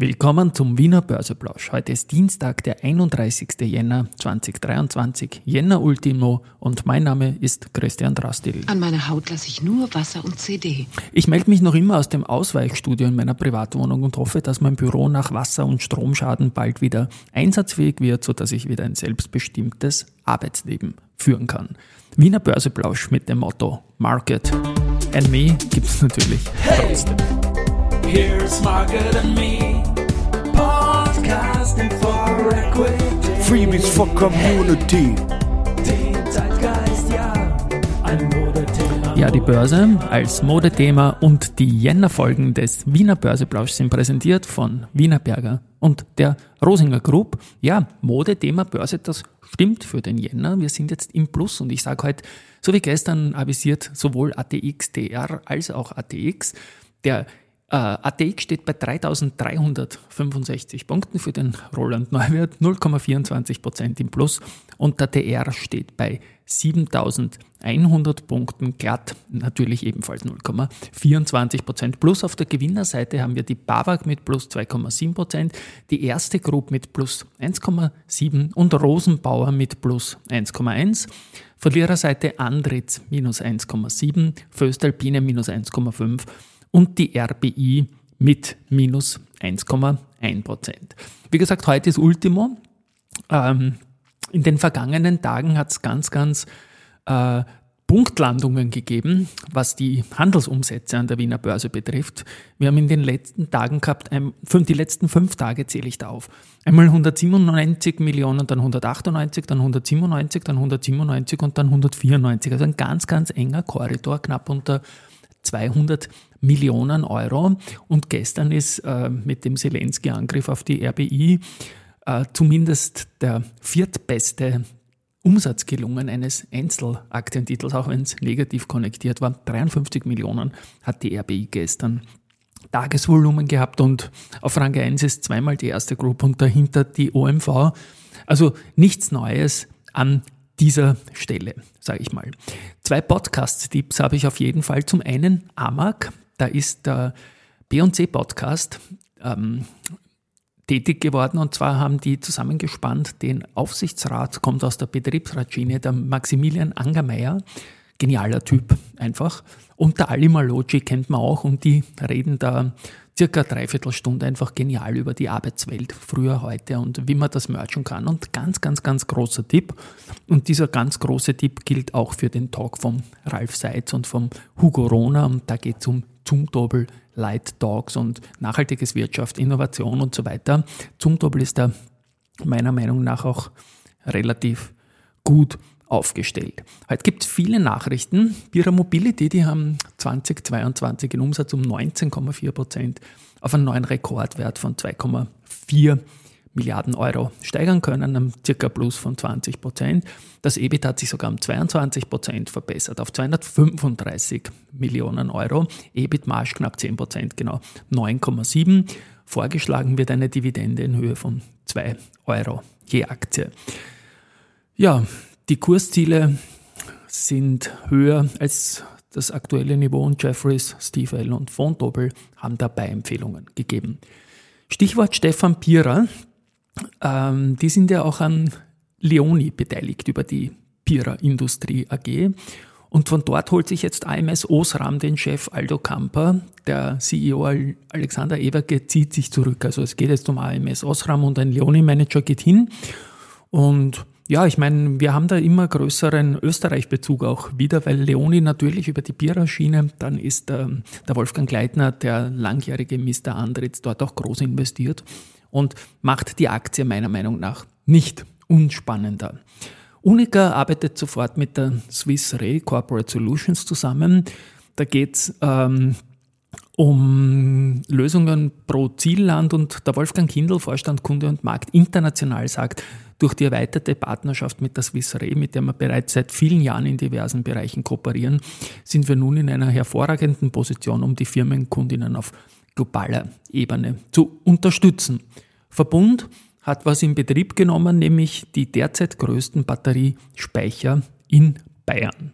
Willkommen zum Wiener Börseplausch. Heute ist Dienstag, der 31. Jänner 2023, Jänner Ultimo und mein Name ist Christian Drastil. An meiner Haut lasse ich nur Wasser und CD. Ich melde mich noch immer aus dem Ausweichstudio in meiner Privatwohnung und hoffe, dass mein Büro nach Wasser- und Stromschaden bald wieder einsatzfähig wird, sodass ich wieder ein selbstbestimmtes Arbeitsleben führen kann. Wiener Börseplausch mit dem Motto Market and Me gibt es natürlich trotzdem. Here's Margaret and me. Freebies for Community. Ja, die Börse als Modethema und die Jänner-Folgen des Wiener Börseplausch sind präsentiert von Wiener Berger und der Rosinger Group. Ja, Modethema Börse, das stimmt für den Jänner. Wir sind jetzt im Plus und ich sage heute, so wie gestern avisiert, sowohl ATX, TR als auch ATX. Der äh, ATX steht bei 3.365 Punkten für den Roland Neuwert, 0,24% im Plus und der TR steht bei 7.100 Punkten glatt, natürlich ebenfalls 0,24% plus. Auf der Gewinnerseite haben wir die BAWAG mit plus 2,7%, die erste Group mit plus 1,7% und Rosenbauer mit plus 1,1%. Verliererseite Andritz minus 1,7%, Föstalpine minus 1,5% und die RBI mit minus 1,1 Prozent. Wie gesagt, heute ist Ultimo. Ähm, in den vergangenen Tagen hat es ganz, ganz äh, Punktlandungen gegeben, was die Handelsumsätze an der Wiener Börse betrifft. Wir haben in den letzten Tagen gehabt, die letzten fünf Tage zähle ich da auf. Einmal 197 Millionen, dann 198, dann 197, dann 197 und dann 194. Also ein ganz, ganz enger Korridor, knapp unter 200 Millionen Euro. Und gestern ist äh, mit dem Zelensky-Angriff auf die RBI äh, zumindest der viertbeste Umsatz gelungen eines Einzelaktientitels, auch wenn es negativ konnektiert war. 53 Millionen hat die RBI gestern Tagesvolumen gehabt und auf Rang 1 ist zweimal die erste Group und dahinter die OMV. Also nichts Neues an dieser Stelle, sage ich mal. Zwei Podcast-Tipps habe ich auf jeden Fall. Zum einen AMAG, da ist der B&C Podcast ähm, tätig geworden und zwar haben die zusammengespannt den Aufsichtsrat, kommt aus der Betriebsratschiene, der Maximilian Angermeier, genialer Typ einfach. Und der Ali Maloji kennt man auch und die reden da circa dreiviertel Stunde einfach genial über die Arbeitswelt, früher, heute und wie man das merchen kann. Und ganz, ganz, ganz großer Tipp. Und dieser ganz große Tipp gilt auch für den Talk vom Ralf Seitz und vom Hugo Rona. Und da geht es um Zumtobel, Light Talks und nachhaltiges Wirtschaft, Innovation und so weiter. Zumtobel ist da meiner Meinung nach auch relativ gut aufgestellt. Heute gibt es viele Nachrichten. Bira Mobility, die haben 2022 den Umsatz um 19,4 Prozent auf einen neuen Rekordwert von 2,4 Milliarden Euro steigern können, einem circa Plus von 20 Prozent. Das EBIT hat sich sogar um 22 Prozent verbessert auf 235 Millionen Euro. EBIT-Marge knapp 10 Prozent, genau 9,7. Vorgeschlagen wird eine Dividende in Höhe von 2 Euro je Aktie. Ja, die Kursziele sind höher als das aktuelle Niveau und Jeffries, Stiefel und Fontobel haben dabei Empfehlungen gegeben. Stichwort Stefan Pierer. Ähm, die sind ja auch an Leoni beteiligt über die Pierer Industrie AG. Und von dort holt sich jetzt AMS Osram den Chef Aldo Kamper. Der CEO Alexander Ewerke zieht sich zurück. Also es geht jetzt um AMS Osram und ein Leoni-Manager geht hin. Und ja, ich meine, wir haben da immer größeren Österreich-Bezug auch wieder, weil Leoni natürlich über die Biererschiene, dann ist der, der Wolfgang Gleitner, der langjährige Mr. Andritz, dort auch groß investiert und macht die Aktie meiner Meinung nach nicht unspannender. Unica arbeitet sofort mit der Swiss Re Corporate Solutions zusammen. Da geht's ähm, um Lösungen pro Zielland und der Wolfgang Kindl, Vorstand Kunde und Markt international, sagt, durch die erweiterte Partnerschaft mit der Swiss Re, mit der wir bereits seit vielen Jahren in diversen Bereichen kooperieren, sind wir nun in einer hervorragenden Position, um die Firmenkundinnen auf globaler Ebene zu unterstützen. Verbund hat was in Betrieb genommen, nämlich die derzeit größten Batteriespeicher in Bayern.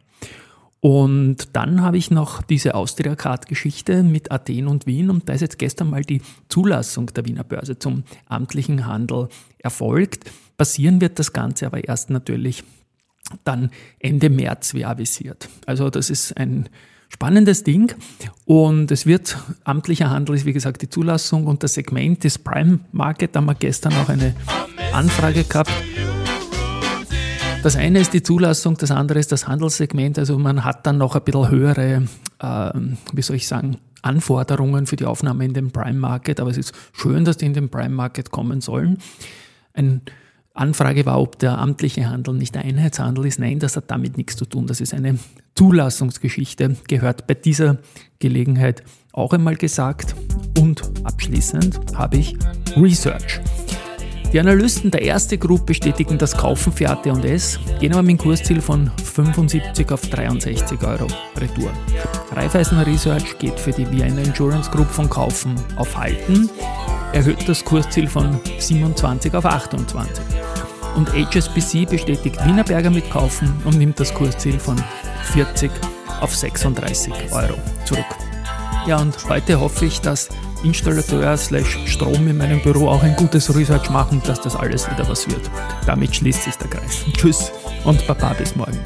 Und dann habe ich noch diese Austria-Card-Geschichte mit Athen und Wien und da ist jetzt gestern mal die Zulassung der Wiener Börse zum amtlichen Handel erfolgt. Passieren wird das Ganze aber erst natürlich dann Ende März wie avisiert. Also das ist ein spannendes Ding und es wird amtlicher Handel ist wie gesagt die Zulassung und das Segment des Prime Market, da haben wir gestern auch eine Anfrage gehabt das eine ist die Zulassung, das andere ist das Handelssegment. Also man hat dann noch ein bisschen höhere, äh, wie soll ich sagen, Anforderungen für die Aufnahme in den Prime Market. Aber es ist schön, dass die in den Prime Market kommen sollen. Eine Anfrage war, ob der amtliche Handel nicht der Einheitshandel ist. Nein, das hat damit nichts zu tun. Das ist eine Zulassungsgeschichte, gehört bei dieser Gelegenheit auch einmal gesagt. Und abschließend habe ich Research. Die Analysten der ersten Gruppe bestätigen das Kaufen für AT&S, gehen aber mit dem Kursziel von 75 auf 63 Euro Retour. Raiffeisen Research geht für die Vienna Insurance Group von Kaufen auf Halten, erhöht das Kursziel von 27 auf 28. Und HSBC bestätigt Wienerberger mit Kaufen und nimmt das Kursziel von 40 auf 36 Euro zurück. Ja, und heute hoffe ich, dass Installateur slash Strom in meinem Büro auch ein gutes Research machen, dass das alles wieder was wird. Damit schließt sich der Kreis. Tschüss und Baba bis morgen.